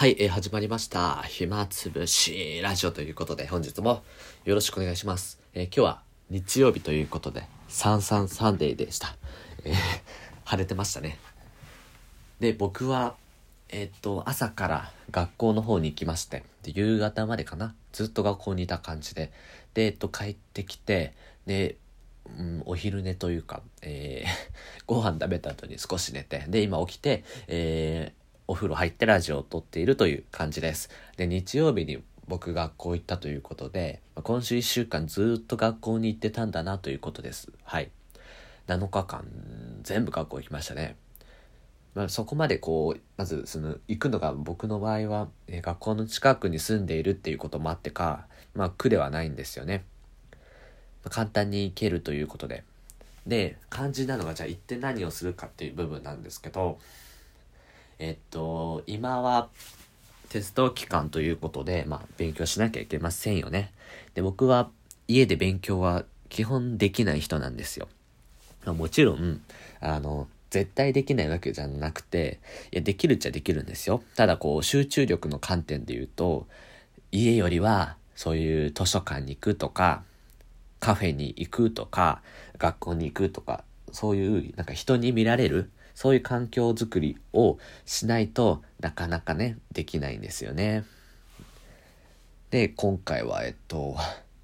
はい、えー、始まりました。暇つぶしラジオということで、本日もよろしくお願いします。えー、今日は日曜日ということで、サンサンサンデーでした。えー、晴れてましたね。で、僕は、えっと、朝から学校の方に行きまして、で、夕方までかな、ずっと学校にいた感じで、で、えっと、帰ってきて、で、うん、お昼寝というか、えー、ご飯食べた後に少し寝て、で、今起きて、えー、お風呂入ってラジオを撮っているという感じです。で、日曜日に僕学校行ったということで、今週1週間ずっと学校に行ってたんだなということです。はい。7日間全部学校行きましたね。まあ、そこまでこう、まずその行くのが僕の場合は、え学校の近くに住んでいるっていうこともあってか、まあ苦ではないんですよね。まあ、簡単に行けるということで。で、肝心なのがじゃあ行って何をするかっていう部分なんですけど、えっと、今はテスト期間ということで、まあ、勉強しなきゃいけませんよね。で、僕は家で勉強は基本できない人なんですよ。もちろん、あの、絶対できないわけじゃなくて、いや、できるっちゃできるんですよ。ただこう、集中力の観点で言うと、家よりは、そういう図書館に行くとか、カフェに行くとか、学校に行くとか、そういう、なんか人に見られる、そういう環境づくりをしないとなかなかね、できないんですよね。で、今回は、えっと、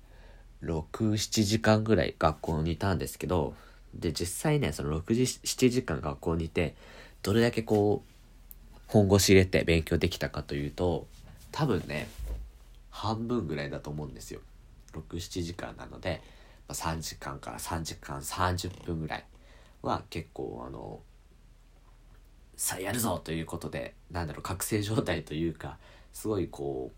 6、7時間ぐらい学校にいたんですけど、で、実際ね、その6時、7時間学校にいて、どれだけこう、本腰入れて勉強できたかというと、多分ね、半分ぐらいだと思うんですよ。6、7時間なので、ま、3時間から3時間30分ぐらいは結構あのさあやるぞということでなんだろう覚醒状態というかすごいこう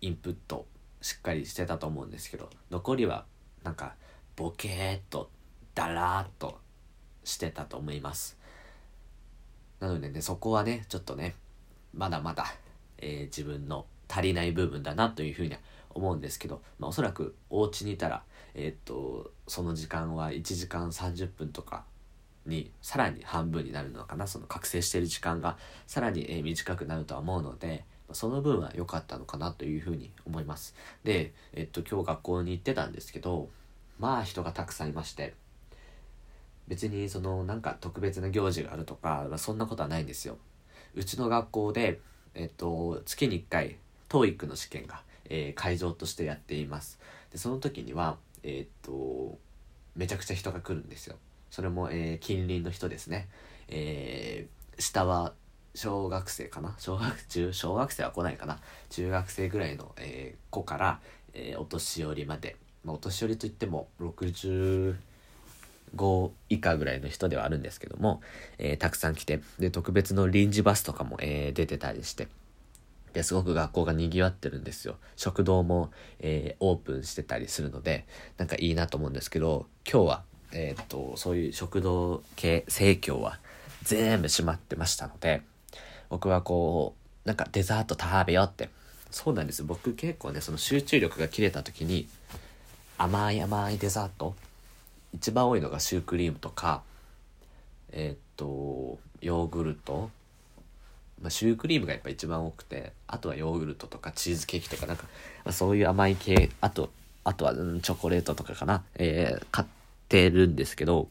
インプットしっかりしてたと思うんですけど残りはなんかボケーっとだらーっとしてたと思います。なのでねそこはねちょっとねまだまだ、えー、自分の足りない部分だなというふうには思うんですけど、まあ、おそらくお家にいたらえー、っとその時間は1時間30分とかにさらに半分になるのかなその覚醒している時間がさらに、え短くなるとは思うのでその分は良かったのかなというふうに思います。でえっと今日学校に行ってたんですけどまあ人がたくさんいまして別にそのなんか特別な行事があるとか、まあ、そんなことはないんですよ。うちの学校でえっと月に1回 TOEIC の試験が、えー、会場としてやっています。でその時にはえー、っとめちゃくちゃ人が来るんですよ。それも、えー、近隣の人ですね。えー、下は小学生かな？小学中、小学生は来ないかな？中学生ぐらいの、えー、子から、えー、お年寄りまで。まあ、お年寄りといっても65以下ぐらいの人ではあるんですけども、えー、たくさん来て、で、特別の臨時バスとかも、え、出てたりして、で、すごく学校が賑わってるんですよ。食堂も、え、オープンしてたりするので、なんかいいなと思うんですけど、今日はえー、っと、そういう食堂系、生協は全部閉まってましたので、僕はこう、なんかデザート食べようって。そうなんです僕結構ね、その集中力が切れた時に、甘い甘いデザート、一番多いのがシュークリームとか、えー、っと、ヨーグルト、まあ、シュークリームがやっぱ一番多くて、あとはヨーグルトとかチーズケーキとかなんか、まあ、そういう甘い系、あと、あとは、チョコレートとかかな、えー、買っててるんですけど、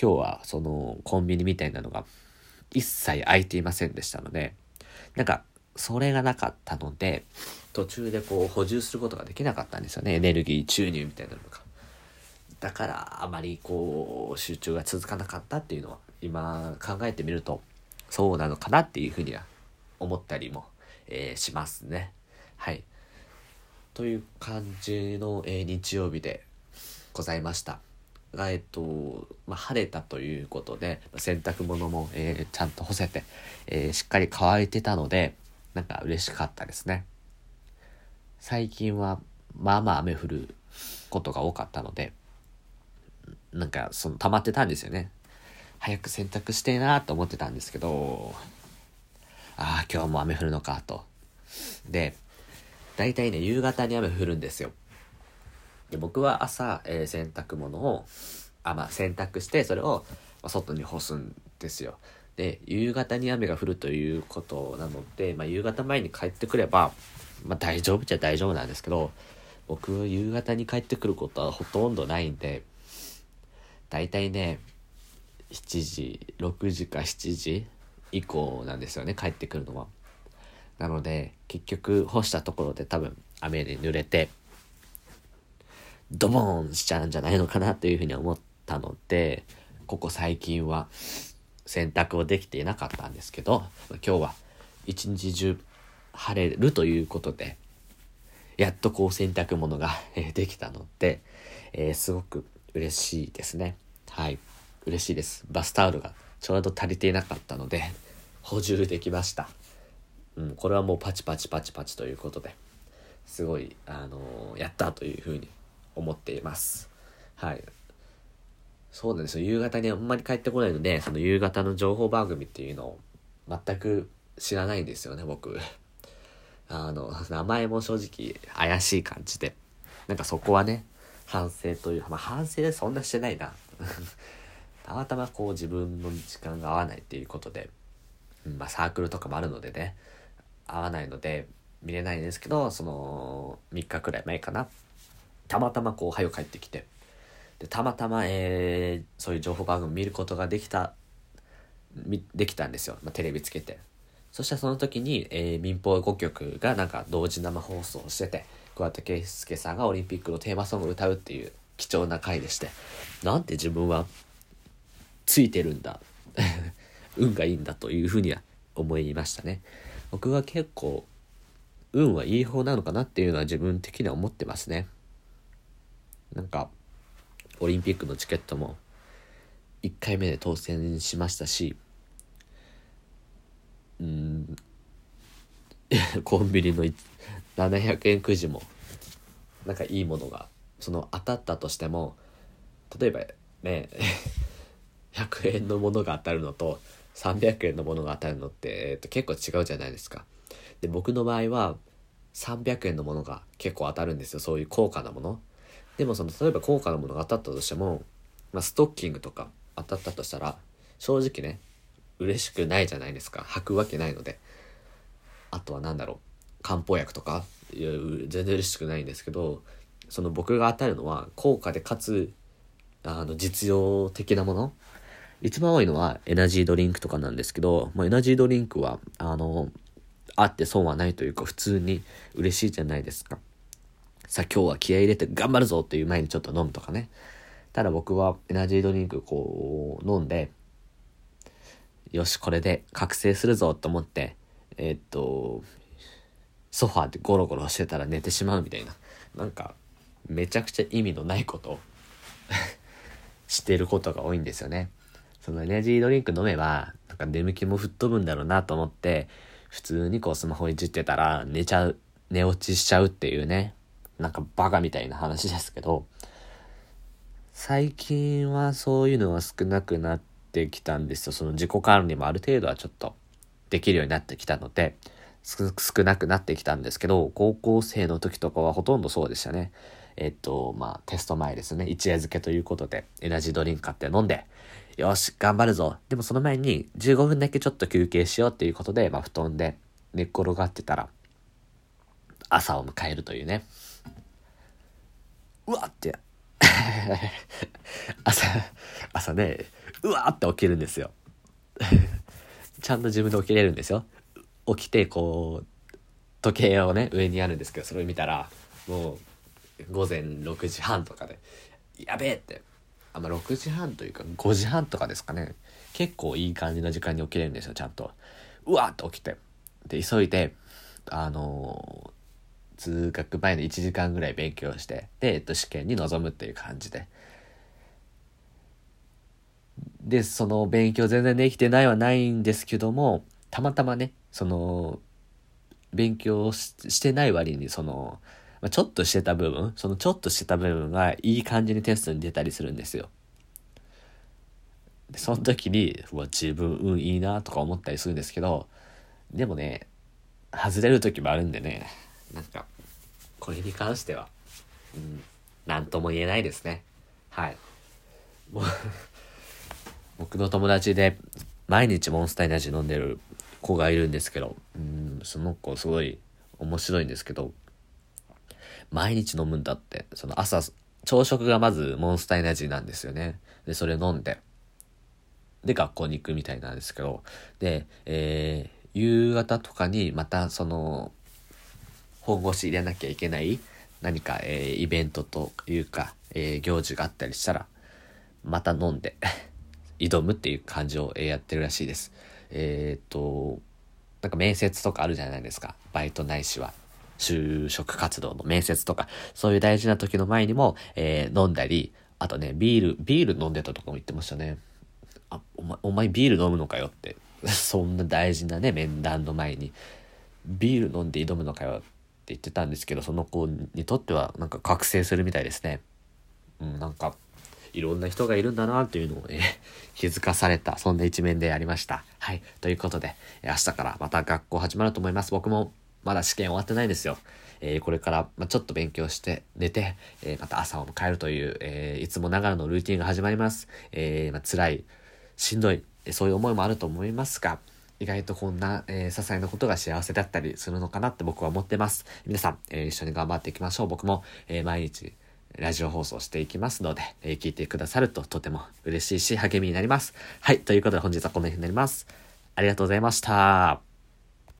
今日はそのコンビニみたいなのが一切空いていませんでしたので、なんか、それがなかったので、途中でこう補充することができなかったんですよね。エネルギー注入みたいなのが。だから、あまりこう、集中が続かなかったっていうのは、今考えてみると、そうなのかなっていうふうには思ったりも、えー、しますね。はい。という感じの、えー、日曜日でございました。が、えっと、まあ、晴れたということで、洗濯物も、えー、ちゃんと干せて、えー、しっかり乾いてたので、なんか嬉しかったですね。最近は、まあまあ雨降ることが多かったので、なんか、その、溜まってたんですよね。早く洗濯してえなと思ってたんですけど、ああ、今日も雨降るのか、と。で、大体ね、夕方に雨降るんですよ。で僕は朝、えー、洗濯物をあ、まあ、洗濯してそれを、外に干すんですよで夕方に雨が降るということなので、まあ、夕方前に帰ってくれば、まあ、大丈夫っちゃ大丈夫なんですけど僕夕方に帰ってくることはほとんどないんで大体ね7時6時か7時以降なんですよね帰ってくるのは。なので結局干したところで多分雨に濡れてドボーンしちゃうんじゃないのかなというふうに思ったのでここ最近は洗濯をできていなかったんですけど今日は一日中晴れるということでやっとこう洗濯物ができたので、えー、すごく嬉しいですね。はい。嬉しいです。バスタオルがちょうど足りていなかったので補充できました。うんこれはもうパチパチパチパチということですごいあのー、やったというふうに思っていますはいそうなんですよ。夕方にあんまり帰ってこないので、その夕方の情報番組っていうのを全く知らないんですよね、僕。あの、名前も正直怪しい感じで。なんかそこはね、反省という、まあ反省でそんなしてないな。たまたまこう自分の時間が合わないっていうことで、まあサークルとかもあるのでね、合わないので見れないんですけど、その3日くらい前かな。たまたまこう、早く帰ってきて、でたまたま、えー、そういう情報番組見ることができたできたんですよ、まあ、テレビつけて。そしたらその時に、えー、民放5局がなんか同時生放送してて桑田佳祐さんがオリンピックのテーマソングを歌うっていう貴重な回でして。なんて自分はついてるんだ。運がいいんだというふうには思いましたね。僕は結構運はいい方なのかなっていうのは自分的には思ってますね。なんかオリンピックのチケットも1回目で当選しましたしうん コンビニの700円くじもなんかいいものがその当たったとしても例えばね 100円のものが当たるのと300円のものが当たるのって、えー、と結構違うじゃないですか。で僕の場合は300円のものが結構当たるんですよそういう高価なもの。でもその例えば高価なものが当たったとしても、まあ、ストッキングとか当たったとしたら正直ね嬉しくないじゃないですか。履くわけないので。あとは何だろう。漢方薬とかいや全然嬉しくないんですけどその僕が当たるのは高価でかつあの実用的なもの。一番多いのはエナジードリンクとかなんですけど、まあ、エナジードリンクはあのあって損はないというか普通に嬉しいじゃないですか。さあ今日は気合入れて頑張るぞっていう前にちょっと飲むとかね。ただ僕はエナジードリンクこう飲んで、よし、これで覚醒するぞと思って、え、っと、ソファーでゴロゴロしてたら寝てしまうみたいな。なんか、めちゃくちゃ意味のないことを してることが多いんですよね。そのエナジードリンク飲めば、なんか眠気も吹っ飛ぶんだろうなと思って、普通にこうスマホいじってたら寝ちゃう、寝落ちしちゃうっていうね。なんかバカみたいな話ですけど、最近はそういうのは少なくなってきたんですよ。その自己管理もある程度はちょっとできるようになってきたので、少なくなってきたんですけど、高校生の時とかはほとんどそうでしたね。えっと、まあ、テスト前ですね。一夜漬けということで、エナジードリンク買って飲んで、よし、頑張るぞ。でもその前に15分だけちょっと休憩しようっていうことで、まあ、布団で寝っ転がってたら、朝を迎えるというね。うわって。朝朝ねうわって起きるんですよ。ちゃんと自分で起きれるんですよ。起きてこう時計をね上にあるんですけどそれ見たらもう午前6時半とかでやべえって。あま、6時半というか5時半とかですかね。結構いい感じの時間に起きれるんですよちゃんと。うわっと起きて。で急いであの通学前の1時間ぐらい勉強してで、えっと、試験に臨むっていう感じででその勉強全然できてないはないんですけどもたまたまねその勉強してない割にその、まあ、ちょっとしてた部分そのちょっとしてた部分がいい感じにテストに出たりするんですよ。でその時にうわ自分運いいなとか思ったりするんですけどでもね外れる時もあるんでねなんかこれに関しては。うん何とも言えないですね。はい。もう 僕の友達で毎日モンスターエナジー飲んでる子がいるんですけど、うん、その子すごい面白いんですけど、毎日飲むんだって、その朝、朝食がまずモンスターエナジーなんですよね。で、それ飲んで、で、学校に行くみたいなんですけど、で、えー、夕方とかにまたその、本腰入れなきゃいけない何か、えー、イベントというか、えー、行事があったりしたら、また飲んで 挑むっていう感じを、えー、やってるらしいです。えっ、と、なんか面接とかあるじゃないですか。バイトないしは。就職活動の面接とか、そういう大事な時の前にも、えー、飲んだり、あとね、ビール、ビール飲んでたとかも言ってましたね。あ、お前、お前ビール飲むのかよって。そんな大事なね、面談の前に、ビール飲んで挑むのかよっ言ってたんですけど、その子にとってはなんか覚醒するみたいですね。うん、なんか、いろんな人がいるんだなっていうのをね、気づかされた、そんな一面でありました。はい。ということで、明日からまた学校始まると思います。僕もまだ試験終わってないんですよ。えー、これから、まちょっと勉強して寝て、えー、また朝を迎えるという、えー、いつもながらのルーティンが始まります。えまあ、辛い、しんどい、そういう思いもあると思いますが、意外とこんな、えー、些細なことが幸せだったりするのかなって僕は思ってます。皆さん、えー、一緒に頑張っていきましょう。僕も、えー、毎日、ラジオ放送していきますので、えー、聞いてくださるととても嬉しいし、励みになります。はい。ということで本日はこの辺になります。ありがとうございました。